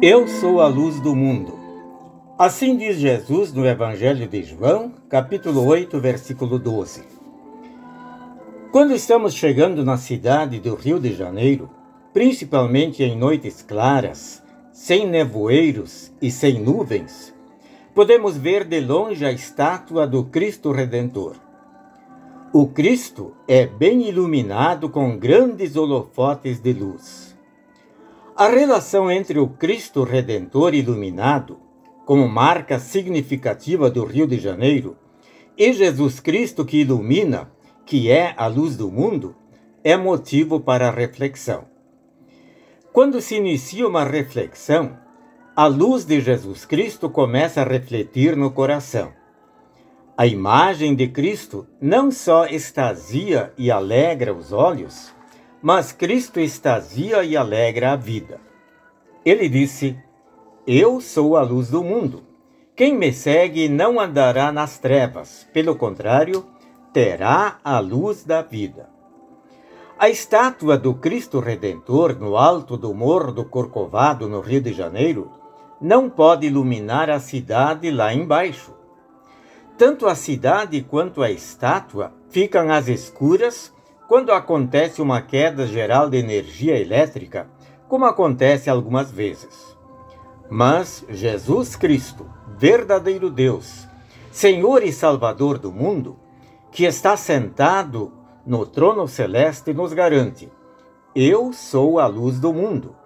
Eu sou a luz do mundo. Assim diz Jesus no Evangelho de João, capítulo 8, versículo 12. Quando estamos chegando na cidade do Rio de Janeiro, principalmente em noites claras, sem nevoeiros e sem nuvens, podemos ver de longe a estátua do Cristo Redentor. O Cristo é bem iluminado com grandes holofotes de luz. A relação entre o Cristo Redentor iluminado, como marca significativa do Rio de Janeiro, e Jesus Cristo que ilumina, que é a luz do mundo, é motivo para reflexão. Quando se inicia uma reflexão, a luz de Jesus Cristo começa a refletir no coração. A imagem de Cristo não só extasia e alegra os olhos, mas Cristo extasia e alegra a vida. Ele disse: Eu sou a luz do mundo. Quem me segue não andará nas trevas, pelo contrário, terá a luz da vida. A estátua do Cristo Redentor no alto do Morro do Corcovado, no Rio de Janeiro, não pode iluminar a cidade lá embaixo. Tanto a cidade quanto a estátua ficam às escuras quando acontece uma queda geral de energia elétrica, como acontece algumas vezes. Mas Jesus Cristo, verdadeiro Deus, Senhor e Salvador do mundo, que está sentado no trono celeste, nos garante: Eu sou a luz do mundo.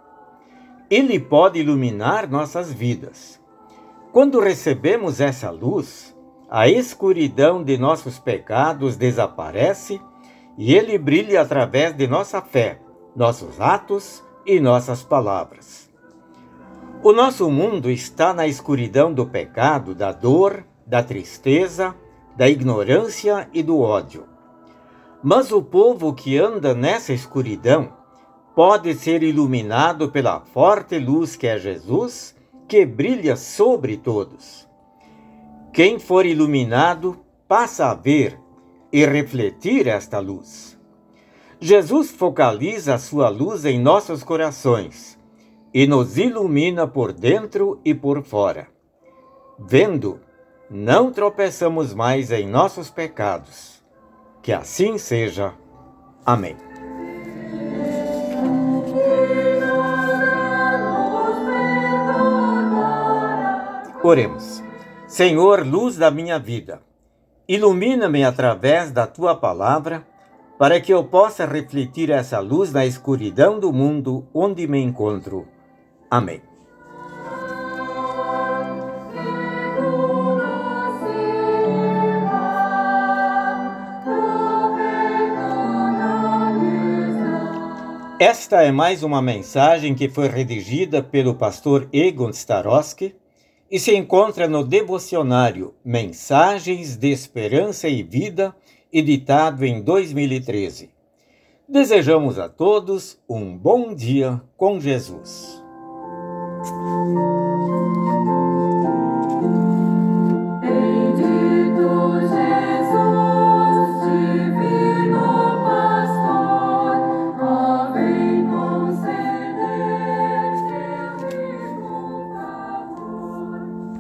Ele pode iluminar nossas vidas. Quando recebemos essa luz, a escuridão de nossos pecados desaparece e ele brilha através de nossa fé, nossos atos e nossas palavras. O nosso mundo está na escuridão do pecado, da dor, da tristeza, da ignorância e do ódio. Mas o povo que anda nessa escuridão pode ser iluminado pela forte luz que é Jesus, que brilha sobre todos. Quem for iluminado passa a ver e refletir esta luz. Jesus focaliza a sua luz em nossos corações e nos ilumina por dentro e por fora. Vendo, não tropeçamos mais em nossos pecados. Que assim seja. Amém. Oremos. Senhor, luz da minha vida Ilumina-me através da tua palavra, para que eu possa refletir essa luz na escuridão do mundo onde me encontro. Amém. Esta é mais uma mensagem que foi redigida pelo pastor Egon Starosky e se encontra no devocionário Mensagens de Esperança e Vida, editado em 2013. Desejamos a todos um bom dia com Jesus.